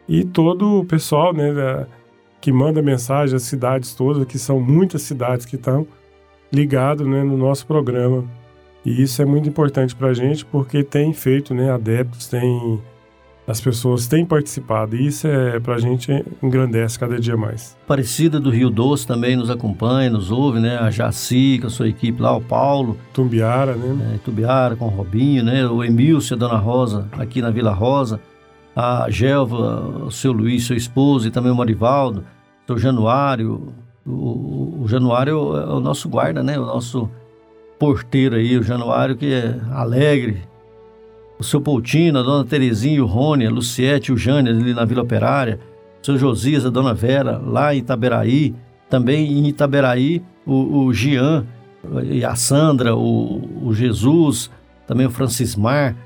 e todo o pessoal, né, da- que manda mensagem, as cidades todas, que são muitas cidades que estão ligados, né, no nosso programa. E isso é muito importante pra gente, porque tem feito, né, adeptos, tem as pessoas têm participado, e isso é pra gente engrandece cada dia mais. Aparecida do Rio Doce também nos acompanha, nos ouve, né? A Jaci, com a sua equipe lá, o Paulo. Tumbiara, né? É, Tubiara com o Robinho, né? O Emílcio, a Dona Rosa, aqui na Vila Rosa. A Gelva, o seu Luiz, seu esposo, e também o Marivaldo, o seu Januário. O, o Januário é o nosso guarda, né? O nosso porteiro aí, o Januário, que é alegre. O seu Poutino, a Dona Terezinha, o Rony, a Luciete, o Jânio, ali na Vila Operária. O seu Josias, a Dona Vera, lá em Itaberaí. Também em Itaberaí, o, o Gian, e a Sandra, o, o Jesus, também o Francismar,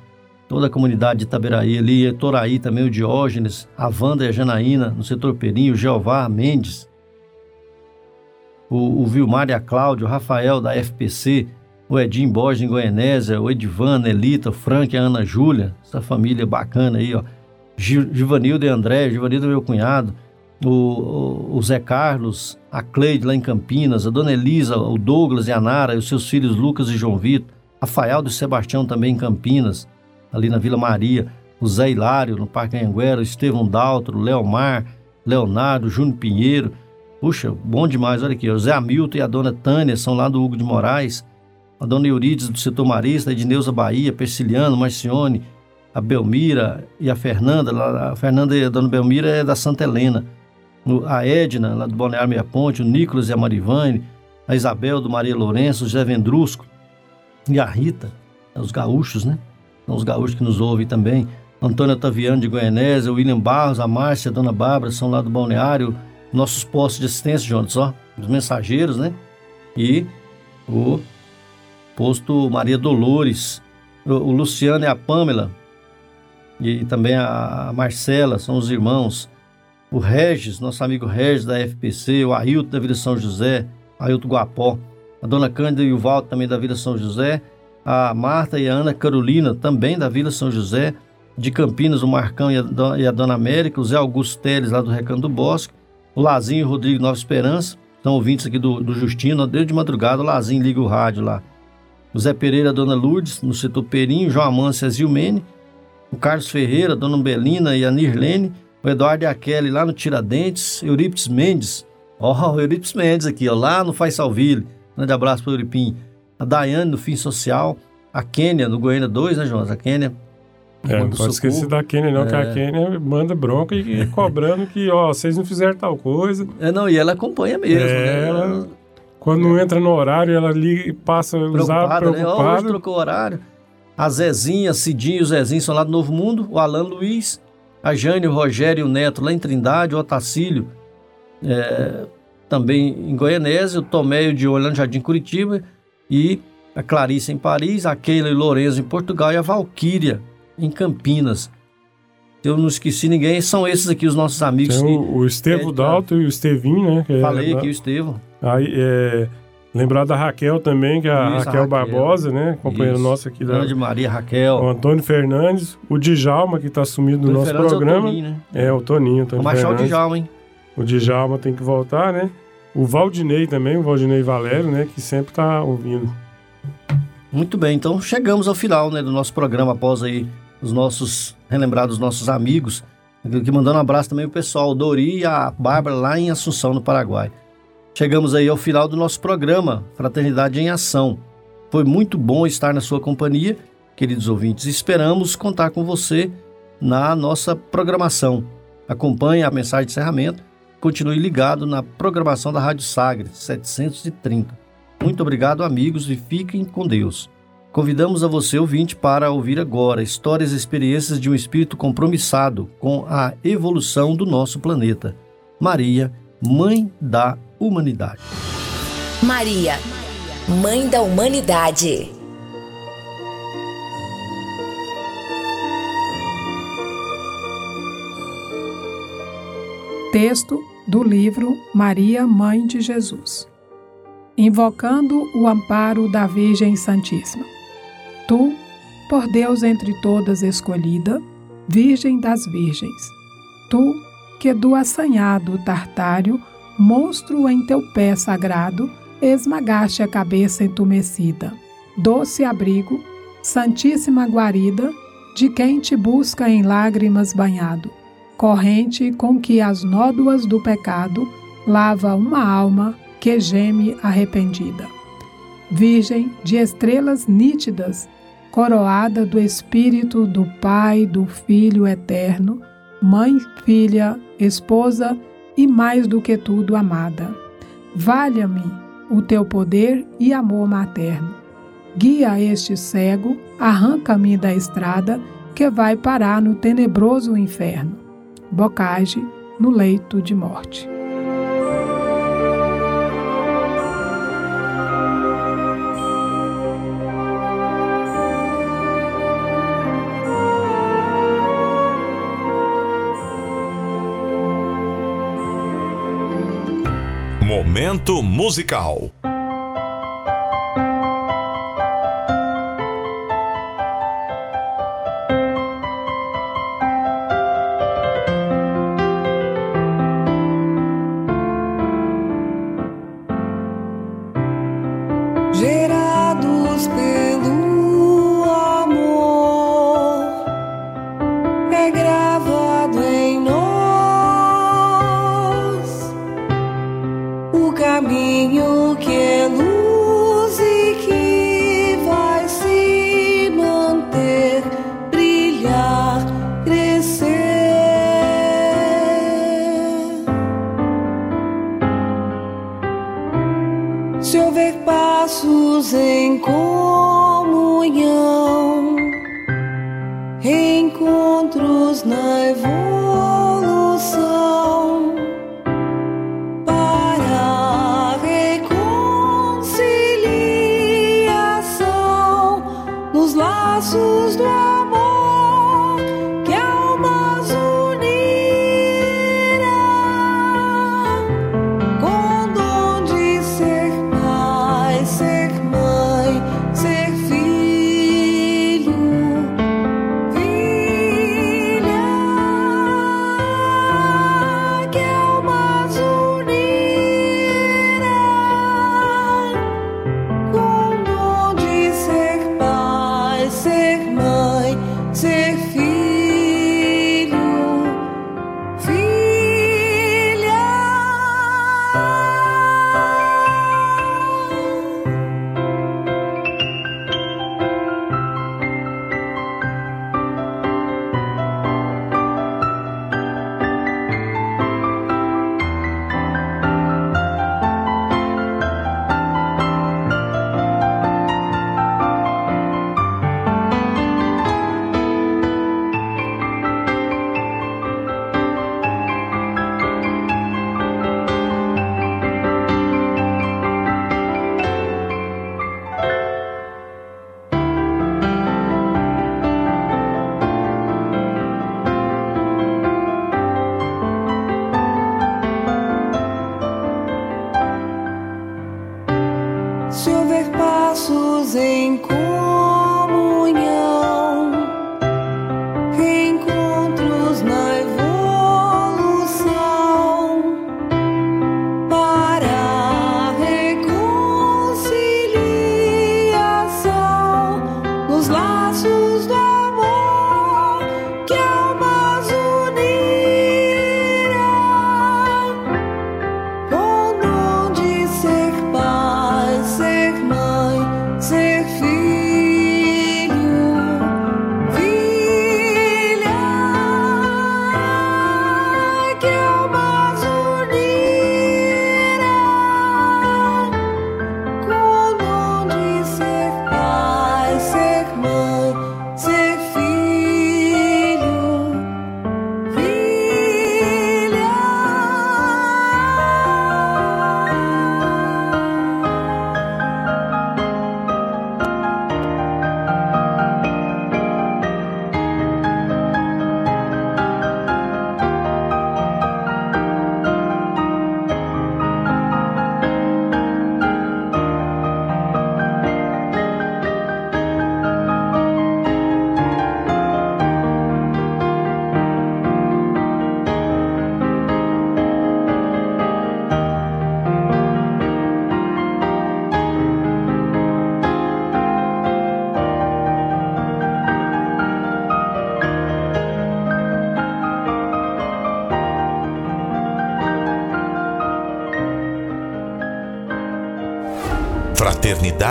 toda a comunidade de Itaberaí ali, Toraí também, o Diógenes, a Wanda e a Janaína, no setor Perim, o Jeová Mendes, o, o Vilmar e a Cláudia, o Rafael da FPC, o Edinho Borges em Goianésia, o Edvan, a Elita, o Frank, a Ana Júlia, essa família bacana aí, ó. Gi- Givanildo e André, Givanildo é meu cunhado, o, o, o Zé Carlos, a Cleide lá em Campinas, a Dona Elisa, o Douglas e a Nara, e os seus filhos Lucas e João Vitor, Rafael e Sebastião também em Campinas, ali na Vila Maria, o Zé Hilário no Parque Anhanguera, o Estevão Daltro, Leomar, Leonardo, Júnior Pinheiro. Puxa, bom demais, olha aqui, o Zé Hamilton e a Dona Tânia são lá do Hugo de Moraes, a Dona Eurides do setor marista, a Edneuza Bahia, Persiliano, Marcione, a Belmira e a Fernanda, a Fernanda e a Dona Belmira é da Santa Helena, a Edna, lá do Balneário Meia Ponte, o Nicolas e a Marivane, a Isabel do Maria Lourenço, o José Vendrusco e a Rita, os gaúchos, né? São os gaúchos que nos ouvem também. Antônio Otaviano de Goianésia, o William Barros, a Márcia, a Dona Bárbara, são lá do Balneário, nossos postos de assistência, Jonas, ó, os mensageiros, né? E o posto Maria Dolores, o, Luciano e a Pamela, e também a Marcela, são os irmãos. O Regis, nosso amigo Regis da FPC, o Ailton da Vila São José, Ailton Guapó, a dona Cândida e o Valdo também da Vila São José, a Marta e a Ana Carolina também da Vila São José, de Campinas, o Marcão e a, Dona América, o Zé Augusto Teles lá do Recanto do Bosque, o Lazinho e o Rodrigo Nova Esperança, são ouvintes aqui do, do Justino, desde de madrugada o Lazinho liga o rádio lá. Zé Pereira, a Dona Lourdes, no setor Perinho, João Amância e a Zilmene, o Carlos Ferreira, a Dona Belina e a Nirlene, o Eduardo e a Kelly lá no Tiradentes, Eurípides Mendes, ó, oh, o Eurípides Mendes aqui, ó, lá no Faisalville, grande abraço para o Euripim, a Daiane no Fim Social, a Kênia no Goiânia 2, né, Jonas? A Kênia. É, não pode socorro. esquecer da Kênia, não, é. que a Kênia manda bronca e, e cobrando que, ó, vocês não fizeram tal coisa. É, não, e ela acompanha mesmo, é, né? Ela, quando não entra no horário, ela liga e passa a usar preocupada. Né? Oh, hoje trocou o horário. A Zezinha, Cidinho e o Zezinho são lá do Novo Mundo, o Alan Luiz, a Jane, o Rogério e o Neto lá em Trindade, o Otacílio é, também em Goianésia, o Tomé e o Diogo lá no Jardim Curitiba e a Clarice em Paris, a Keila e o Lourenço em Portugal e a Valquíria em Campinas. Eu não esqueci ninguém, são esses aqui os nossos amigos. Tem o, o Estevo é, Dalto e o Estevinho, né? É Falei aqui o Estevo. Aí, é, lembrar da Raquel também, que é a Isso, Raquel, Raquel, Barbosa, né? Companheira nossa aqui da. Grande Maria Raquel. O Antônio Fernandes, o Djalma, que está sumido do nosso Fernandes programa. É o Toninho, né? É, o Toninho. Antônio Vamos achar o Djalma, hein? O Djalma tem que voltar, né? O Valdinei também, o Valdinei Valério, né? Que sempre está ouvindo. Muito bem, então chegamos ao final né, do nosso programa após aí os nossos, relembrar dos nossos amigos, que mandando um abraço também o pessoal, Dori e a Bárbara lá em Assunção, no Paraguai. Chegamos aí ao final do nosso programa, Fraternidade em Ação. Foi muito bom estar na sua companhia, queridos ouvintes. Esperamos contar com você na nossa programação. Acompanhe a mensagem de encerramento. Continue ligado na programação da Rádio Sagres 730. Muito obrigado, amigos, e fiquem com Deus. Convidamos a você, ouvinte, para ouvir agora histórias e experiências de um espírito compromissado com a evolução do nosso planeta. Maria, Mãe da Humanidade. Maria, Mãe da Humanidade. Texto do livro Maria, Mãe de Jesus. Invocando o amparo da Virgem Santíssima. Tu, por Deus entre todas escolhida, Virgem das Virgens, tu que do assanhado Tartário, monstro em teu pé sagrado, esmagaste a cabeça entumecida. Doce abrigo, santíssima guarida, de quem te busca em lágrimas banhado, corrente com que as nódoas do pecado lava uma alma que geme arrependida. Virgem de estrelas nítidas, coroada do Espírito do Pai, do Filho eterno, Mãe, Filha, Esposa e mais do que tudo amada. Valha-me o teu poder e amor materno. Guia este cego, arranca-me da estrada que vai parar no tenebroso inferno. Bocage no leito de morte. Momento musical. Baguio